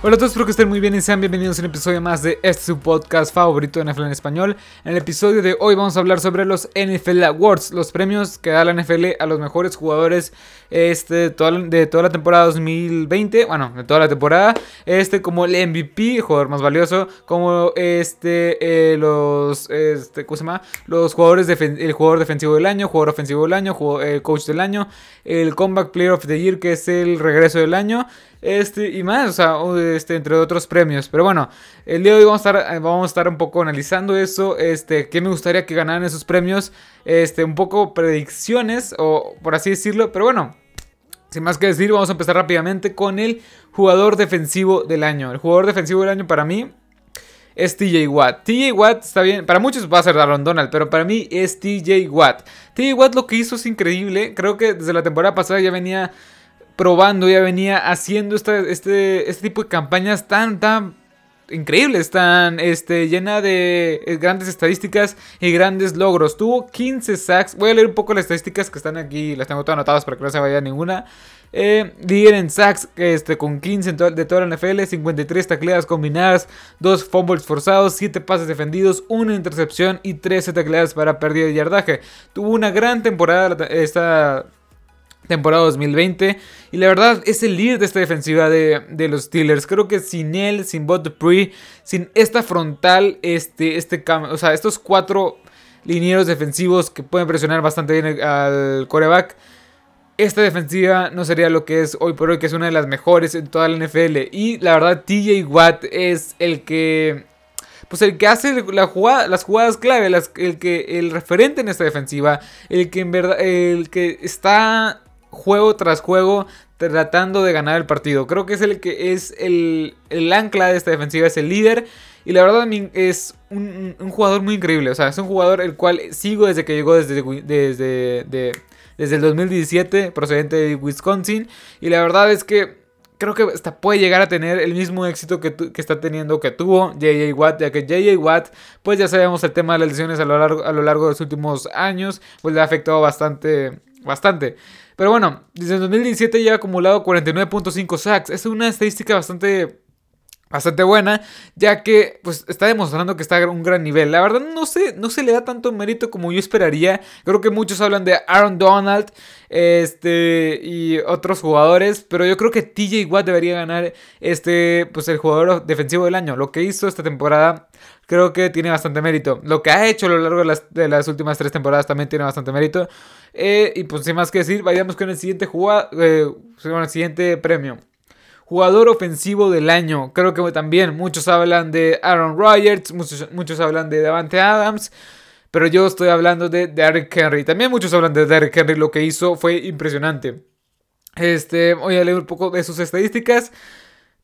Hola a todos, espero que estén muy bien y sean bienvenidos a un episodio más de este su podcast favorito de NFL en español. En el episodio de hoy vamos a hablar sobre los NFL Awards, los premios que da la NFL a los mejores jugadores este, de, toda, la temporada 2020, bueno, de toda la temporada, este como el MVP, jugador más valioso, como este, eh, los, este, ¿cómo se llama? Los jugadores, el jugador defensivo del año, jugador ofensivo del año, el coach del año, el comeback player of the year, que es el regreso del año, este, y más, o sea, este, entre otros premios. Pero bueno, el día de hoy vamos a estar, eh, vamos a estar un poco analizando eso, este, qué me gustaría que ganaran esos premios, este, un poco predicciones, o por así decirlo, pero bueno. Sin más que decir, vamos a empezar rápidamente con el jugador defensivo del año. El jugador defensivo del año para mí es TJ Watt. TJ Watt está bien, para muchos va a ser Aaron Donald, pero para mí es TJ Watt. TJ Watt lo que hizo es increíble. Creo que desde la temporada pasada ya venía probando, ya venía haciendo este, este tipo de campañas tan, tan increíbles, tan este, llena de eh, grandes estadísticas y grandes logros. Tuvo 15 sacks. Voy a leer un poco las estadísticas que están aquí, las tengo todas anotadas para que no se vaya ninguna. Eh, en sacks este, con 15 de toda la NFL, 53 tacleadas combinadas, 2 fumbles forzados, 7 pases defendidos, 1 intercepción y 13 tacleadas para pérdida de yardaje. Tuvo una gran temporada esta temporada 2020. Y la verdad es el líder de esta defensiva de, los Steelers. Creo que sin él, sin Bot Dupree, sin esta frontal, este, este, o sea, estos cuatro linieros defensivos que pueden presionar bastante bien al coreback. Esta defensiva no sería lo que es hoy por hoy, que es una de las mejores en toda la NFL. Y la verdad, TJ Watt es el que pues el que hace la jugada, las jugadas clave, el que el referente en esta defensiva, el que en verdad el que está juego tras juego tratando de ganar el partido. Creo que es el que es el, ancla de esta defensiva, es el líder. Y la verdad es un, jugador muy increíble. O sea, es un jugador el cual sigo desde que llegó desde, desde, desde el 2017, procedente de Wisconsin. Y la verdad es que creo que hasta puede llegar a tener el mismo éxito que, que está teniendo, que tuvo JJ Watt, ya que JJ Watt, pues ya sabemos el tema de las lesiones a lo largo, a lo largo de los últimos años, pues le ha afectado bastante, bastante. Pero bueno, desde el 2017 ya ha acumulado 49.5 sacks. Es una estadística bastante bastante buena, ya que pues está demostrando que está a un gran nivel. La verdad no sé, no se le da tanto mérito como yo esperaría. Creo que muchos hablan de Aaron Donald este y otros jugadores, pero yo creo que TJ Watt debería ganar este pues el jugador defensivo del año. Lo que hizo esta temporada creo que tiene bastante mérito. Lo que ha hecho a lo largo de las, últimas tres temporadas también tiene bastante mérito. Eh, y pues sin más que decir, vayamos con el siguiente jugada, eh, con el siguiente premio. Jugador ofensivo del año. Creo que también muchos hablan de Aaron Rodgers, muchos, muchos hablan de Davante Adams. Pero yo estoy hablando de Derrick Henry. También muchos hablan de Derrick Henry. Lo que hizo fue impresionante. Este, voy a leer un poco de sus estadísticas.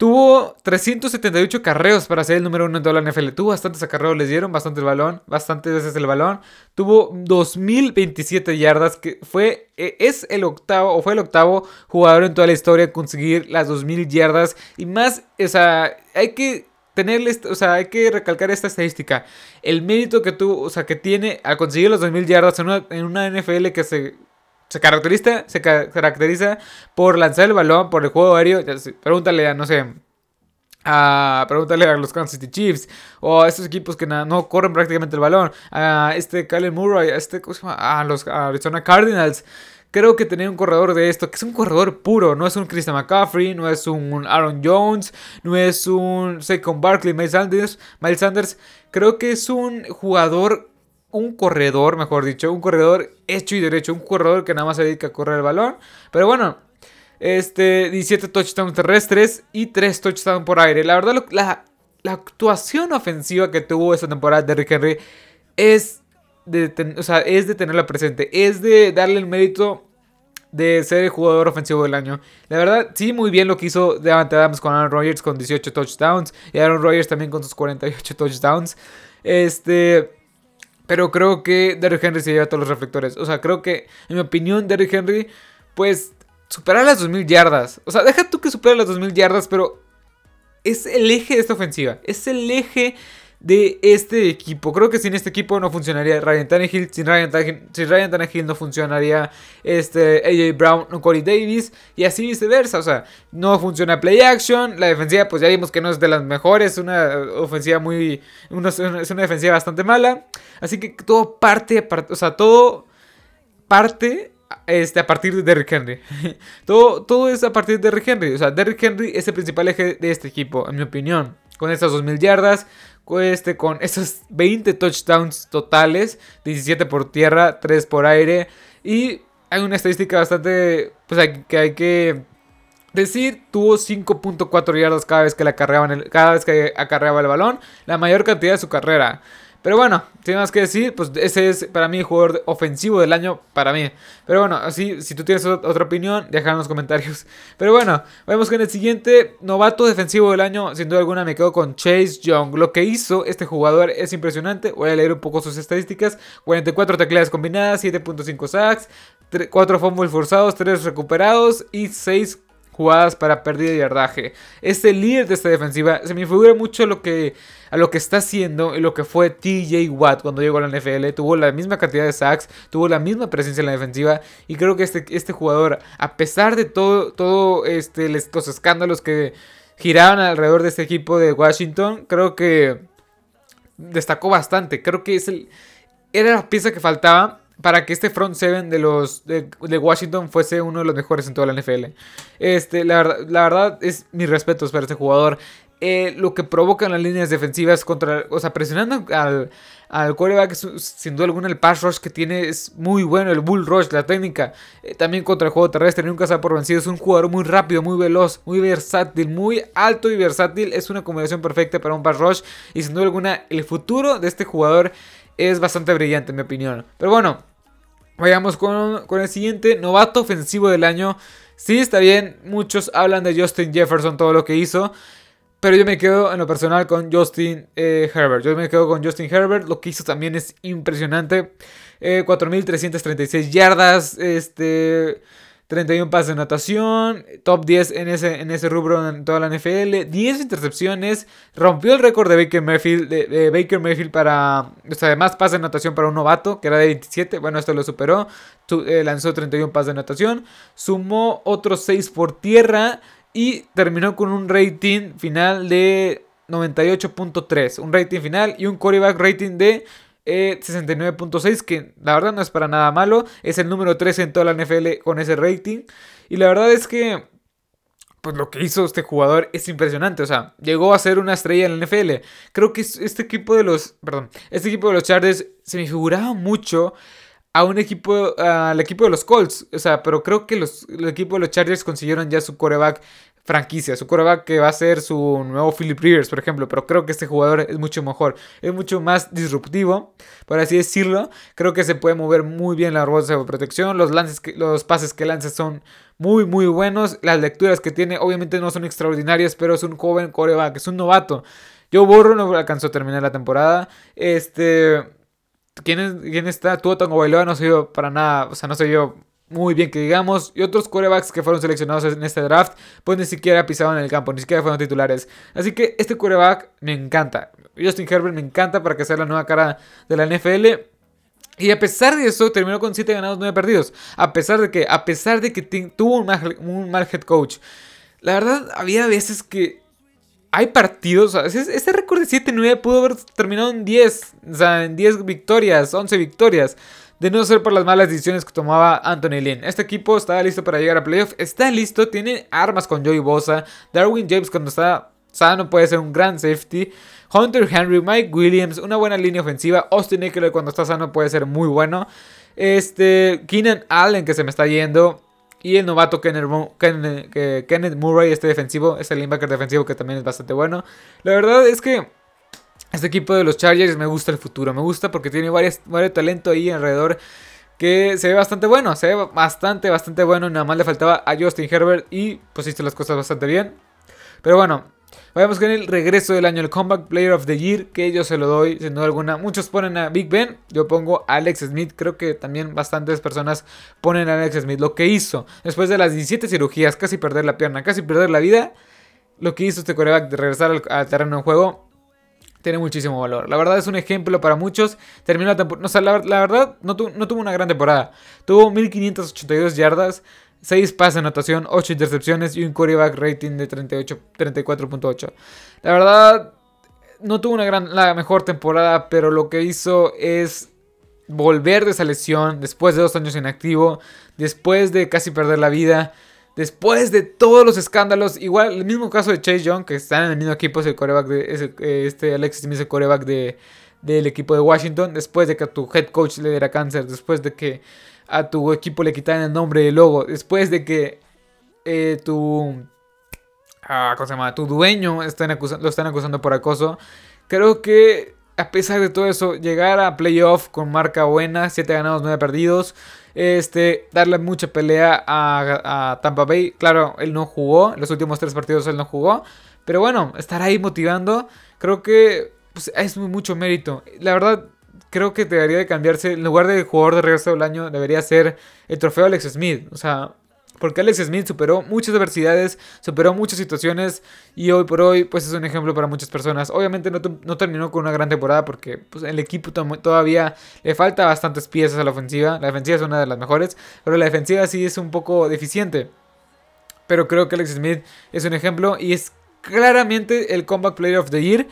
Tuvo 378 carreos para ser el número uno en toda la NFL. Tuvo bastantes acarreos, les dieron bastante el balón, bastantes veces el balón. Tuvo 2027 yardas, que fue, e, es el octavo, o fue el octavo jugador en toda la historia a conseguir las 2000 yardas. Y más, o sea, hay que tenerle, o sea, hay que recalcar esta estadística. El mérito que tuvo, o sea, que tiene al conseguir las 2000 yardas en una, en una NFL que se se caracteriza, se caracteriza por lanzar el balón, por el juego aéreo. Pregúntale a, no sé, pregúntale a los Kansas City Chiefs o a estos equipos que no corren prácticamente el balón. A este Kyle Murray, a este. A los Arizona Cardinals. Creo que tener un corredor de esto, que es un corredor puro, no es un Christian McCaffrey, no es un Aaron Jones, no es un Saquon Barkley, Miles Sanders, Miles Sanders. Creo que es un jugador un corredor, mejor dicho, un corredor hecho y derecho, un corredor que nada más se dedica a correr el balón. Pero bueno, este 17 touchdowns terrestres y 3 touchdowns por aire. La verdad, la, actuación ofensiva que tuvo esta temporada de Rick Henry es de, es de tenerla presente, es de darle el mérito de ser el jugador ofensivo del año. La verdad, sí, muy bien lo que hizo Devante Adams con Aaron Rodgers con 18 touchdowns y Aaron Rodgers también con sus 48 touchdowns. Este, pero creo que Derrick Henry se lleva todos los reflectores. O sea, creo que, en mi opinión, Derrick Henry, pues, superar las 2000 yardas. O sea, deja tú que supere las 2000 yardas, pero es el eje de esta ofensiva. Es el eje de este equipo. Creo que sin este equipo no funcionaría Ryan Tannehill. Sin Ryan, Tannehill, no funcionaría este AJ Brown o Corey Davis. Y así viceversa. O sea, no funciona play action. La defensiva, pues ya vimos que no es de las mejores. Una ofensiva muy. es una defensiva bastante mala. Así que todo parte. O sea, todo parte este, a partir de Derrick Henry. todo, todo es a partir de Derrick Henry. O sea, Derrick Henry es el principal eje de este equipo, en mi opinión. Con estas 2000 yardas, este, con esos 20 touchdowns totales, 17 por tierra, 3 por aire. Y hay una estadística bastante, pues que hay que decir, tuvo 5.4 yardas cada vez que la acarreaban cada vez que acarreaba el balón, la mayor cantidad de su carrera. Pero bueno, sin más que decir, pues ese es para mí el jugador ofensivo del año para mí. Pero bueno, así, si tú tienes otra opinión, déjala en los comentarios. Pero bueno, vemos que en el siguiente novato defensivo del año, sin duda alguna me quedo con Chase Young. Lo que hizo este jugador es impresionante. Voy a leer un poco sus estadísticas. 44 tecladas combinadas, 7.5 sacks, 4 fumbles forzados, 3 recuperados y 6 jugadas para pérdida de yardaje. Este líder de esta defensiva se me figura mucho a lo que, a lo que está haciendo y lo que fue TJ Watt cuando llegó a la NFL. Tuvo la misma cantidad de sacks, tuvo la misma presencia en la defensiva y creo que este, este jugador, a pesar de todo, todo este, los escándalos que giraban alrededor de este equipo de Washington, creo que destacó bastante. Creo que es el, era la pieza que faltaba para que este front seven de los de, Washington fuese uno de los mejores en toda la NFL. Este, la, verdad es mis respetos para este jugador. Eh, lo que provocan las líneas defensivas contra, o sea, presionando al, al quarterback, sin duda alguna el pass rush que tiene es muy bueno, el bull rush, la técnica, eh, también contra el juego terrestre, nunca se ha por vencido, es un jugador muy rápido, muy veloz, muy versátil, muy alto y versátil, es una combinación perfecta para un pass rush y sin duda alguna el futuro de este jugador es bastante brillante en mi opinión. Pero bueno, Vayamos con, el siguiente, novato ofensivo del año. Sí, está bien, muchos hablan de Justin Jefferson, todo lo que hizo. Pero yo me quedo en lo personal con Justin eh, Herbert. Yo me quedo con Justin Herbert. Lo que hizo también es impresionante. 4.336 eh, yardas. Este. 31 pases de anotación, top 10 en ese, en ese rubro en toda la NFL, 10 intercepciones, rompió el récord de Baker Mayfield, de, Baker Mayfield para, o sea, más pases de anotación para un novato, que era de 27, bueno, esto lo superó, eh, lanzó 31 pases de anotación, sumó otros 6 por tierra y terminó con un rating final de 98.3, un rating final y un quarterback rating de 69.6, eh, que la verdad no es para nada malo. Es el número 13 en toda la NFL con ese rating. Y la verdad es que, pues lo que hizo este jugador es impresionante. O sea, llegó a ser una estrella en la NFL. Creo que este equipo de los, perdón, este equipo de los Chargers se me figuraba mucho a un equipo, al equipo de los Colts. O sea, pero creo que los, el equipo de los Chargers consiguieron ya su coreback franquicia, su coreback que va a ser su nuevo Philip Rivers, por ejemplo, pero creo que este jugador es mucho mejor, es mucho más disruptivo, por así decirlo. Creo que se puede mover muy bien la bolsa de protección, los los pases que lanza son muy muy buenos, las lecturas que tiene obviamente no son extraordinarias, pero es un joven coreback, es un novato. Joe Burrow no alcanzó a terminar la temporada. Este ¿Quién, quién está? Tua Tango Bailoa no se dio para nada, o sea, no se dio muy bien que digamos. Y otros quarterbacks que fueron seleccionados en este draft, pues ni siquiera pisaban el campo, ni siquiera fueron titulares. Así que este quarterback me encanta. Justin Herbert me encanta para que sea la nueva cara de la NFL. Y a pesar de eso, terminó con 7 ganados, 9 perdidos. A pesar de que, a pesar de que tuvo un mal, un mal head coach. La verdad, había veces que hay partidos, ese, récord de 7-9 pudo haber terminado en 10, o sea, en 10 victorias, 11 victorias de no ser por las malas decisiones que tomaba Anthony Lynn. Este equipo estaba listo para llegar a playoff, está listo, tiene armas con Joey Bosa, Darwin James cuando está sano puede ser un gran safety. Hunter Henry, Mike Williams, una buena línea ofensiva. Austin Eckler cuando está sano puede ser muy bueno. Este, Keenan Allen que se me está yendo. Y el novato Kenneth, Kenneth Murray, este defensivo, este linebacker defensivo que también es bastante bueno. La verdad es que este equipo de los Chargers me gusta el futuro, me gusta porque tiene varios, varios talento ahí alrededor que se ve bastante bueno, se ve bastante, bastante bueno. Nada más le faltaba a Justin Herbert y pues hizo las cosas bastante bien. Pero bueno, vayamos con el regreso del año, el Comeback Player of the Year, que yo se lo doy sin duda alguna. Muchos ponen a Big Ben, yo pongo a Alex Smith. Creo que también bastantes personas ponen a Alex Smith. Lo que hizo después de las 17 cirugías, casi perder la pierna, casi perder la vida. Lo que hizo este coreback de regresar al, al terreno de juego tiene muchísimo valor. La verdad es un ejemplo para muchos. Terminó la temporada. la, verdad, no, no, tuvo una gran temporada. Tuvo 1582 yardas, 6 pases de anotación, 8 intercepciones y un quarterback rating de 34.8. La verdad, no tuvo una gran, la mejor temporada, pero lo que hizo es volver de esa lesión después de dos años inactivo, después de casi perder la vida. Después de todos los escándalos, igual el mismo caso de Chase Young, que está en el mismo equipo, es el coreback de. Eh, este Alexis Smith el coreback de, del equipo de Washington. Después de que a tu head coach le diera cáncer, después de que a tu equipo le quitaran el nombre y el logo, después de que eh, tu. Ah, ¿Cómo se llama? Tu dueño están lo están acusando por acoso. Creo que a pesar de todo eso, llegar a playoff con marca buena, 7 ganados, 9 perdidos este, darle mucha pelea a, Tampa Bay. Claro, él no jugó, los últimos tres partidos él no jugó, pero bueno, estar ahí motivando, creo que pues, es mucho mérito. La verdad, creo que debería de cambiarse, en lugar de jugador de regreso del año, debería ser el trofeo Alex Smith. O sea, porque Alex Smith superó muchas adversidades, superó muchas situaciones y hoy por hoy pues es un ejemplo para muchas personas. Obviamente no, terminó con una gran temporada porque pues, el equipo todavía le falta bastantes piezas a la ofensiva. La defensiva es una de las mejores, pero la defensiva sí es un poco deficiente. Pero creo que Alex Smith es un ejemplo y es claramente el Comeback Player of the Year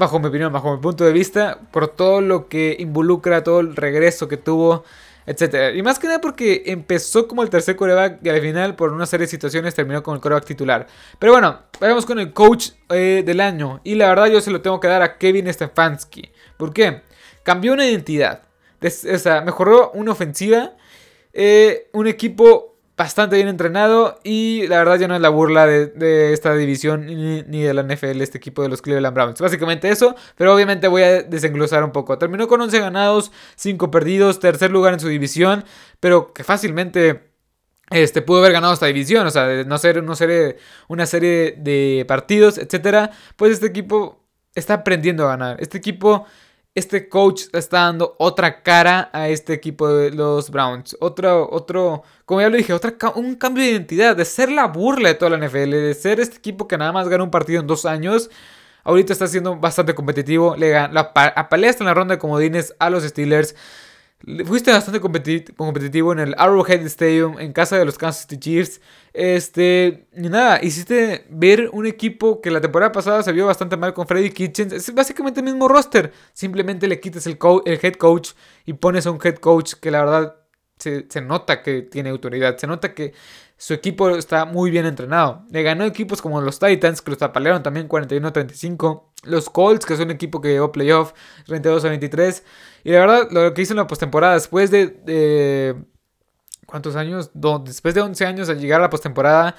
bajo mi opinión, bajo mi punto de vista, por todo lo que involucra, todo el regreso que tuvo, etcétera. Y más que nada porque empezó como el tercer coreback y al final por una serie de situaciones terminó con el coreback titular. Pero bueno, vayamos con el coach eh, del año. Y la verdad yo se lo tengo que dar a Kevin Stefanski. ¿Por qué? Cambió una identidad. o sea, mejoró una ofensiva. Eh, un equipo bastante bien entrenado y la verdad ya no es la burla de, esta división ni, de la NFL, este equipo de los Cleveland Browns. Básicamente eso, pero obviamente voy a desenglosar un poco. Terminó con 11 ganados, 5 perdidos, tercer lugar en su división, pero que fácilmente este, pudo haber ganado esta división, o sea, de no ser una serie, una serie de partidos, etcétera. Pues este equipo está aprendiendo a ganar. Este equipo este coach está dando otra cara a este equipo de los Browns. Otro, otro, como ya lo dije, otra, un cambio de identidad, de ser la burla de toda la NFL, de ser este equipo que nada más gana un partido en dos años. Ahorita está siendo bastante competitivo. Le apaleaste en la ronda de comodines a los Steelers. Fuiste bastante competitivo en el Arrowhead Stadium, en casa de los Kansas City Chiefs. Este, y nada, hiciste ver un equipo que la temporada pasada se vio bastante mal con Freddy Kitchens. Es básicamente el mismo roster. Simplemente le quitas el, el head coach y pones a un head coach que la verdad se, se, nota que tiene autoridad. Se nota que su equipo está muy bien entrenado. Le ganó equipos como los Titans, que los apalearon también 41-35. Los Colts, que es un equipo que llegó playoff 32 23. Y la verdad, lo que hizo en la postemporada, después de, ¿Cuántos años? después de 11 años al llegar a la postemporada,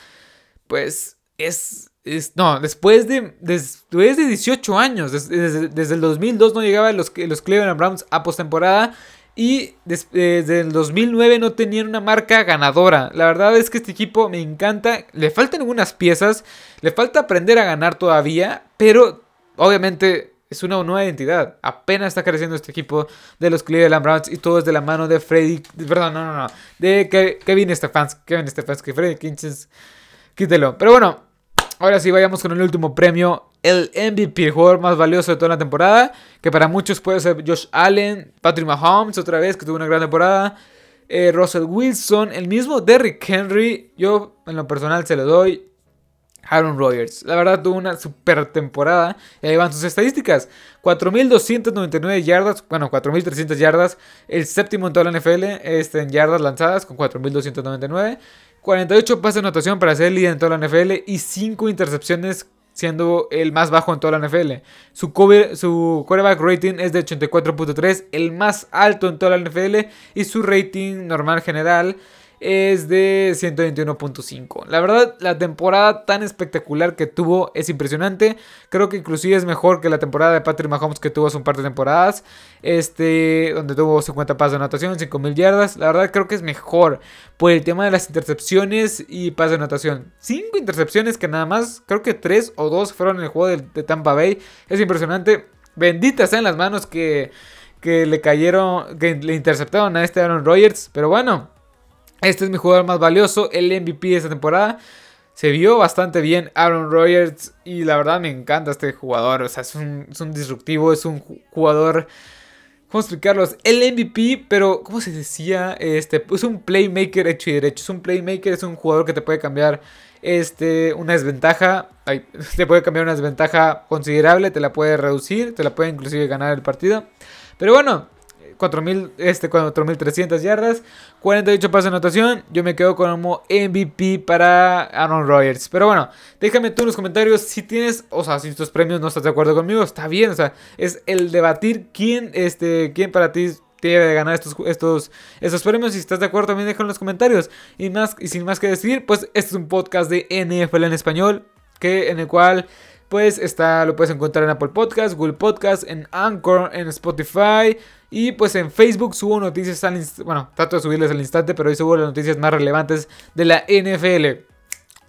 pues es, no, después de, después de 18 años, desde, el 2002 no llegaban los, los Cleveland Browns a postemporada. Y desde el 2009 no tenían una marca ganadora. La verdad es que este equipo me encanta. Le faltan algunas piezas. Le falta aprender a ganar todavía. Pero obviamente es una nueva identidad. Apenas está creciendo este equipo de los Cleveland Browns y todo es de la mano de Freddy. Perdón, no, no, no. De Kevin Stefanski. Kevin Stefanski. Freddy Kinchens. Quítelo. Pero bueno, ahora sí vayamos con el último premio. El MVP, el jugador más valioso de toda la temporada. Que para muchos puede ser Josh Allen, Patrick Mahomes, otra vez, que tuvo una gran temporada. Eh, Russell Wilson, el mismo Derrick Henry. Yo, en lo personal, se lo doy. Aaron Rodgers. La verdad tuvo una super temporada. Y ahí van sus estadísticas. 4.299 yardas. Bueno, 4.300 yardas. El séptimo en toda la NFL. Este, en yardas lanzadas con 4.299. 48 pases de anotación para ser líder en toda la NFL. Y 5 intercepciones siendo el más bajo en toda la NFL. Su, cover, su quarterback rating es de 84.3. El más alto en toda la NFL. Y su rating normal general es de 121.5. La verdad, la temporada tan espectacular que tuvo es impresionante. Creo que inclusive es mejor que la temporada de Patrick Mahomes que tuvo hace un par de temporadas. Este, donde tuvo 50 pasos de anotación, 5000 yardas. La verdad creo que es mejor por el tema de las intercepciones y pasos de anotación. 5 intercepciones que nada más, creo que 3 o 2 fueron en el juego de, Tampa Bay. Es impresionante. Benditas sean las manos que, que le cayeron, que le interceptaron a este Aaron Rodgers. Pero bueno, este es mi jugador más valioso, el MVP de esta temporada. se vio bastante bien Aaron Rodgers y la verdad me encanta este jugador. O sea, es un, un disruptivo, es un jugador... ¿Cómo explicarlos? El MVP, pero ¿cómo se decía? Este, es un playmaker hecho y derecho. Es un playmaker, es un jugador que te puede cambiar este, una desventaja. te puede cambiar una desventaja considerable, te la puede reducir, te la puede inclusive ganar el partido. Pero bueno, 4.000, este, 4.300 yardas, 48 pasos de anotación. Yo me quedo como MVP para Aaron Rodgers. Pero bueno, déjame tú en los comentarios si tienes, o sea, si estos premios no estás de acuerdo conmigo, está bien. O sea, es el debatir quién, este, quién para ti debe de ganar estos, estos, estos premios. Si estás de acuerdo, también déjalo en los comentarios. Y, más, y sin más que decir, pues este es un podcast de NFL en español, que, en el cual pues está, lo puedes encontrar en Apple Podcast, Google Podcast, en Anchor, en Spotify y pues en Facebook subo noticias al bueno, trato de subirles al instante, pero hoy subo las noticias más relevantes de la NFL.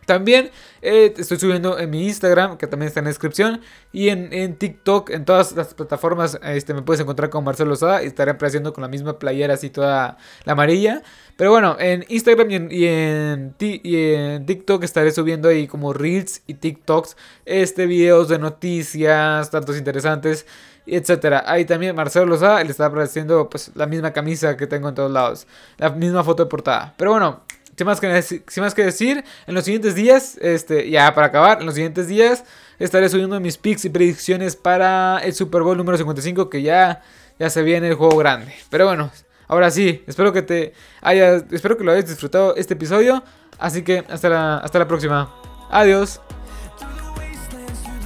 También eh, estoy subiendo en mi Instagram, que también está en la descripción, y en, TikTok, en todas las plataformas, este, me puedes encontrar con Marcelo Sada y estaré apareciendo con la misma playera así toda la amarilla. Pero bueno, en Instagram y en, TikTok estaré subiendo ahí como Reels y TikToks, este, videos de noticias, tantos interesantes, etcétera. Ahí también Marcelo Lozada le está apareciendo pues la misma camisa que tengo en todos lados, la misma foto de portada. Pero bueno, sin más, que, decir, en los siguientes días, este, ya para acabar, en los siguientes días estaré subiendo mis picks y predicciones para el Super Bowl número 55 que ya, ya se viene el juego grande. Pero bueno, ahora sí, espero que te haya, espero que lo hayas disfrutado este episodio. Así que hasta la, hasta la próxima. Adiós.